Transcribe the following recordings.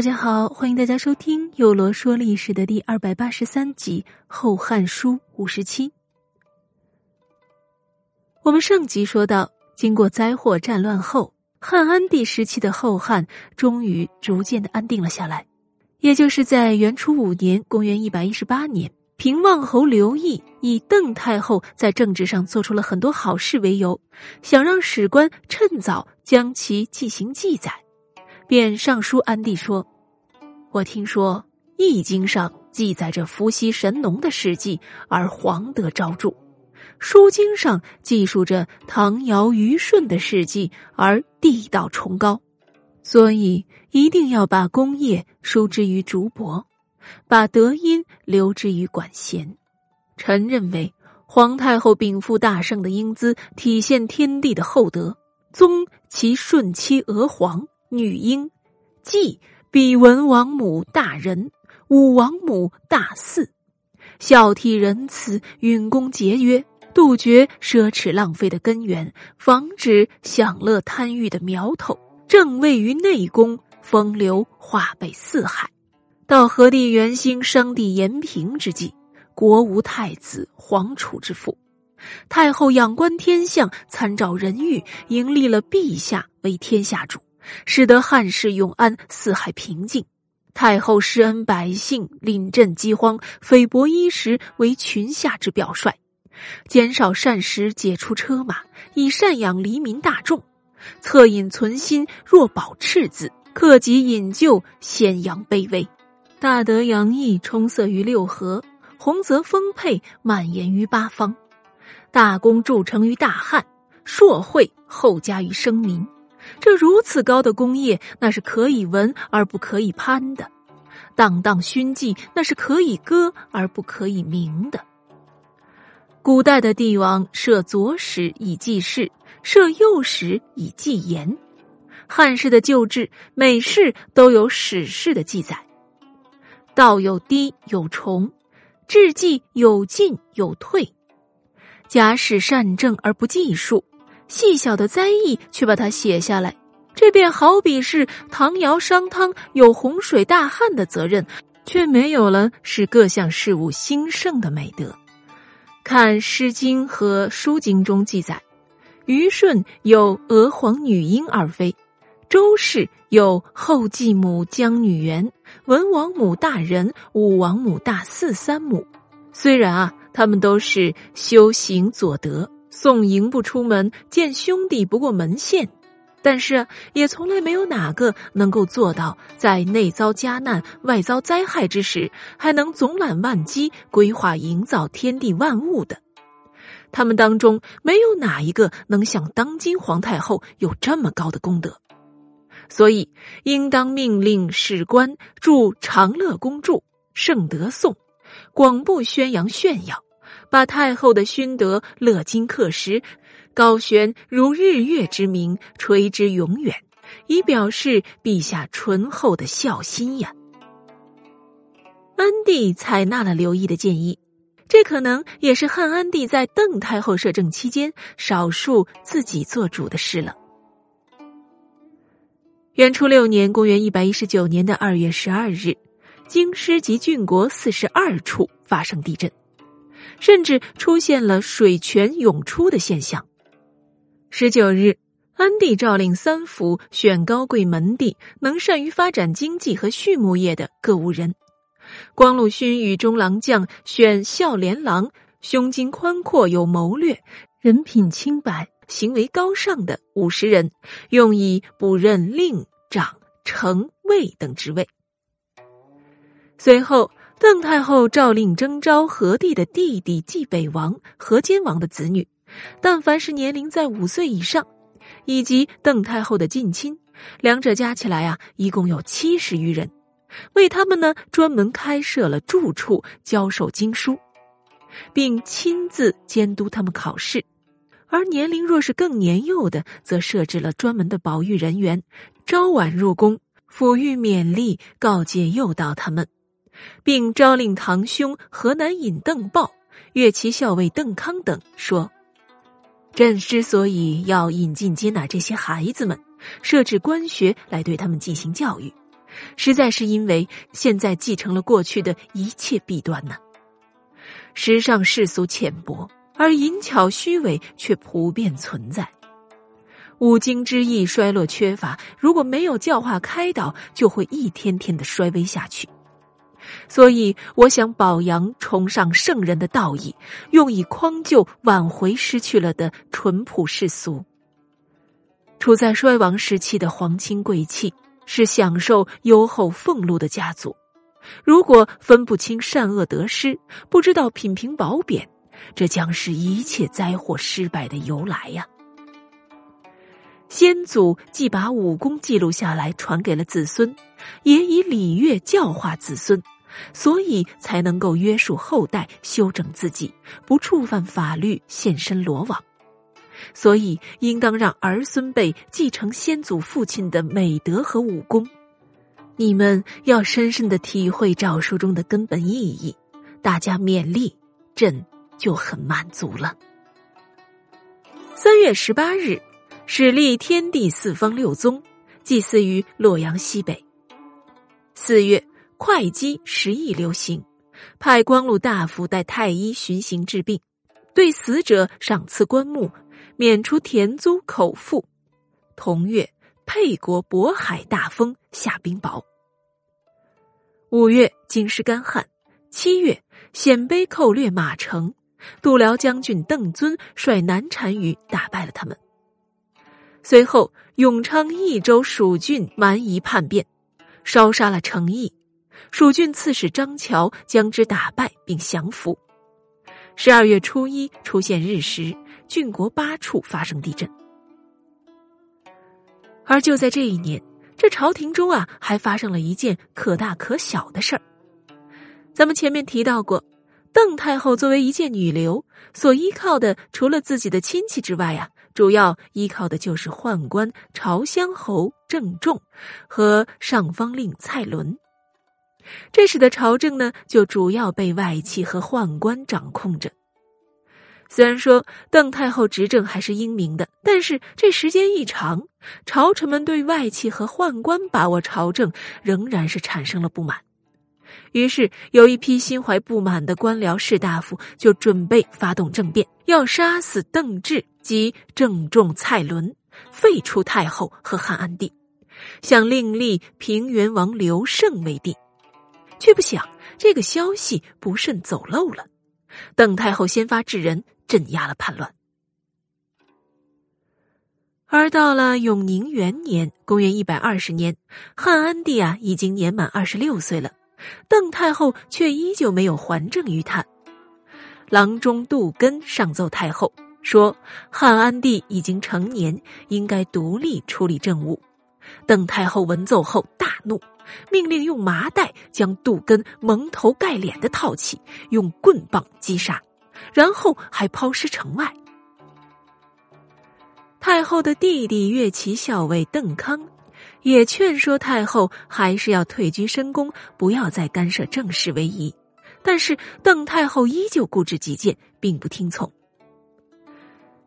大家好，欢迎大家收听《有罗说历史》的第二百八十三集《后汉书》五十七。我们上集说到，经过灾祸战乱后，汉安帝时期的后汉终于逐渐的安定了下来。也就是在元初五年（公元一百一十八年），平望侯刘毅以邓太后在政治上做出了很多好事为由，想让史官趁早将其进行记载。便上书安帝说：“我听说《易经》上记载着伏羲神农的事迹，而黄德昭著；《书经》上记述着唐尧虞舜的事迹，而地道崇高。所以一定要把功业书之于竹帛，把德音留之于管弦。臣认为，皇太后禀赋大圣的英姿，体现天地的厚德，宗其顺妻娥皇。”女婴，继比文王母大仁，武王母大嗣，孝悌仁慈，允恭节约，杜绝奢侈浪费的根源，防止享乐贪欲的苗头，正位于内宫，风流化被四海。到和帝元兴、商帝延平之际，国无太子，皇储之父，太后仰观天象，参照人欲，迎立了陛下为天下主。使得汉室永安，四海平静。太后施恩百姓，临阵饥荒，菲薄衣食，为群下之表率，减少膳食，解除车马，以赡养黎民大众。恻隐存心，若保赤子，克己引咎，显扬卑微。大德洋溢，充塞于六合；洪泽丰沛，蔓延于八方。大功铸成于大汉，硕惠厚加于生民。这如此高的功业，那是可以闻而不可以攀的；荡荡勋绩，那是可以歌而不可以鸣的。古代的帝王设左史以记事，设右史以记言。汉室的旧制，每事都有史事的记载。道有低有崇，志记有进有退。假使善政而不计数。细小的灾异，却把它写下来，这便好比是唐尧商汤有洪水大旱的责任，却没有了使各项事物兴盛的美德。看《诗经》和《书经》中记载，虞舜有娥皇女婴二妃，周氏有后继母姜女元，文王母大仁，武王母大四三母。虽然啊，他们都是修行左德。送迎不出门，见兄弟不过门限，但是也从来没有哪个能够做到在内遭家难、外遭灾害之时，还能总揽万机，规划营造天地万物的。他们当中没有哪一个能像当今皇太后有这么高的功德，所以应当命令史官著《长乐公著》《圣德颂》，广布宣扬炫耀。把太后的勋德勒金刻石，高悬如日月之明，垂之永远，以表示陛下醇厚的孝心呀。安帝采纳了刘毅的建议，这可能也是汉安帝在邓太后摄政期间少数自己做主的事了。元初六年（公元一百一十九年）的二月十二日，京师及郡国四十二处发生地震。甚至出现了水泉涌出的现象。十九日，安帝诏令三府选高贵门第、能善于发展经济和畜牧业的各务人。光禄勋与中郎将选孝廉郎，胸襟宽阔、有谋略、人品清白、行为高尚的五十人，用以补任令、长、丞、尉等职位。随后。邓太后诏令征召何帝的弟弟继北王、何坚王的子女，但凡是年龄在五岁以上，以及邓太后的近亲，两者加起来啊，一共有七十余人，为他们呢专门开设了住处，教授经书，并亲自监督他们考试。而年龄若是更年幼的，则设置了专门的保育人员，朝晚入宫，抚育勉励，告诫诱导他们。并诏令堂兄河南尹邓豹、岳其校尉邓康等说：“朕之所以要引进接纳这些孩子们，设置官学来对他们进行教育，实在是因为现在继承了过去的一切弊端呢。时尚世俗浅薄，而淫巧虚伪却普遍存在。五经之义衰落缺乏，如果没有教化开导，就会一天天的衰微下去。所以，我想保扬崇尚圣人的道义，用以匡救挽回失去了的淳朴世俗。处在衰亡时期的皇亲贵戚，是享受优厚俸禄的家族。如果分不清善恶得失，不知道品评褒贬，这将是一切灾祸失败的由来呀。先祖既把武功记录下来传给了子孙，也以礼乐教化子孙，所以才能够约束后代、修整自己，不触犯法律、现身罗网。所以应当让儿孙辈继承先祖父亲的美德和武功。你们要深深的体会诏书中的根本意义，大家勉励，朕就很满足了。三月十八日。始立天地四方六宗，祭祀于洛阳西北。四月，会稽十亿流行，派光禄大夫带太医巡行治病，对死者赏赐棺木，免除田租口赋。同月，沛国渤海大风，下冰雹。五月，京师干旱。七月，鲜卑寇掠马城，度辽将军邓遵率南单于打败了他们。随后，永昌益州蜀郡蛮夷叛变，烧杀了程邑。蜀郡刺史张乔将之打败并降服。十二月初一出现日食，郡国八处发生地震。而就在这一年，这朝廷中啊，还发生了一件可大可小的事儿。咱们前面提到过，邓太后作为一介女流，所依靠的除了自己的亲戚之外啊。主要依靠的就是宦官朝乡侯郑重和上方令蔡伦，这使得朝政呢就主要被外戚和宦官掌控着。虽然说邓太后执政还是英明的，但是这时间一长，朝臣们对外戚和宦官把握朝政仍然是产生了不满。于是，有一批心怀不满的官僚士大夫就准备发动政变，要杀死邓志及郑重、蔡伦，废除太后和汉安帝，想另立平原王刘胜为帝。却不想这个消息不慎走漏了，邓太后先发制人，镇压了叛乱。而到了永宁元年（公元一百二十年），汉安帝啊已经年满二十六岁了。邓太后却依旧没有还政于他。郎中杜根上奏太后说：“汉安帝已经成年，应该独立处理政务。”邓太后闻奏后大怒，命令用麻袋将杜根蒙头盖脸的套起，用棍棒击杀，然后还抛尸城外。太后的弟弟岳齐校尉邓康。也劝说太后还是要退居深宫，不要再干涉政事为宜。但是邓太后依旧固执己见，并不听从。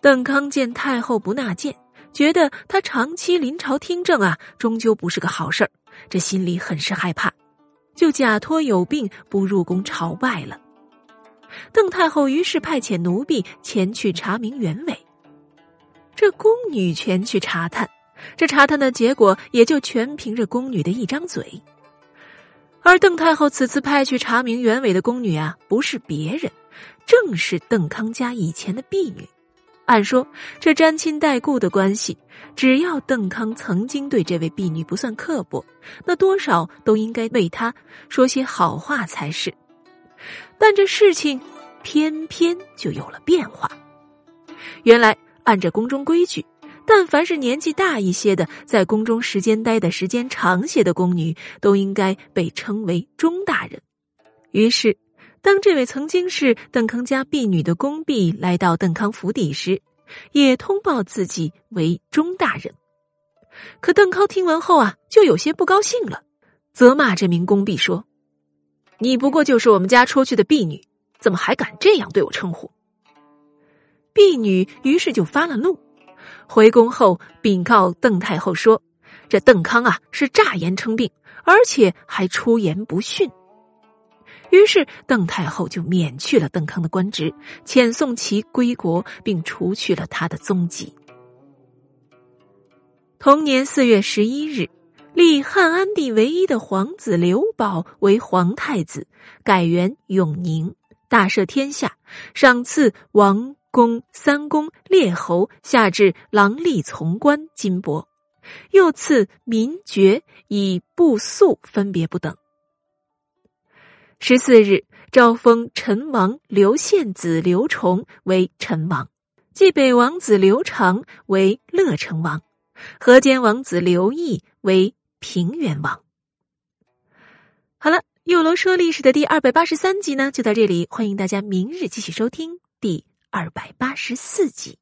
邓康见太后不纳谏，觉得她长期临朝听政啊，终究不是个好事儿，这心里很是害怕，就假托有病不入宫朝拜了。邓太后于是派遣奴婢前去查明原委，这宫女前去查探。这查探的结果也就全凭着宫女的一张嘴，而邓太后此次派去查明原委的宫女啊，不是别人，正是邓康家以前的婢女。按说这沾亲带故的关系，只要邓康曾经对这位婢女不算刻薄，那多少都应该为她说些好话才是。但这事情偏偏就有了变化。原来按着宫中规矩。但凡是年纪大一些的，在宫中时间待的时间长些的宫女，都应该被称为钟大人。于是，当这位曾经是邓康家婢女的宫婢来到邓康府邸时，也通报自己为钟大人。可邓康听闻后啊，就有些不高兴了，责骂这名宫婢说：“你不过就是我们家出去的婢女，怎么还敢这样对我称呼？”婢女于是就发了怒。回宫后禀告邓太后说：“这邓康啊是诈言称病，而且还出言不逊。于是邓太后就免去了邓康的官职，遣送其归国，并除去了他的踪迹。同年四月十一日，立汉安帝唯一的皇子刘保为皇太子，改元永宁，大赦天下，赏赐王公、三公、列侯，下至郎吏从官金帛，又赐民爵以部粟分别不等。十四日，诏封陈王刘献子刘崇为陈王，继北王子刘长为乐成王，河间王子刘毅为平原王。好了，右楼说历史的第二百八十三集呢，就到这里，欢迎大家明日继续收听第二百八十四集。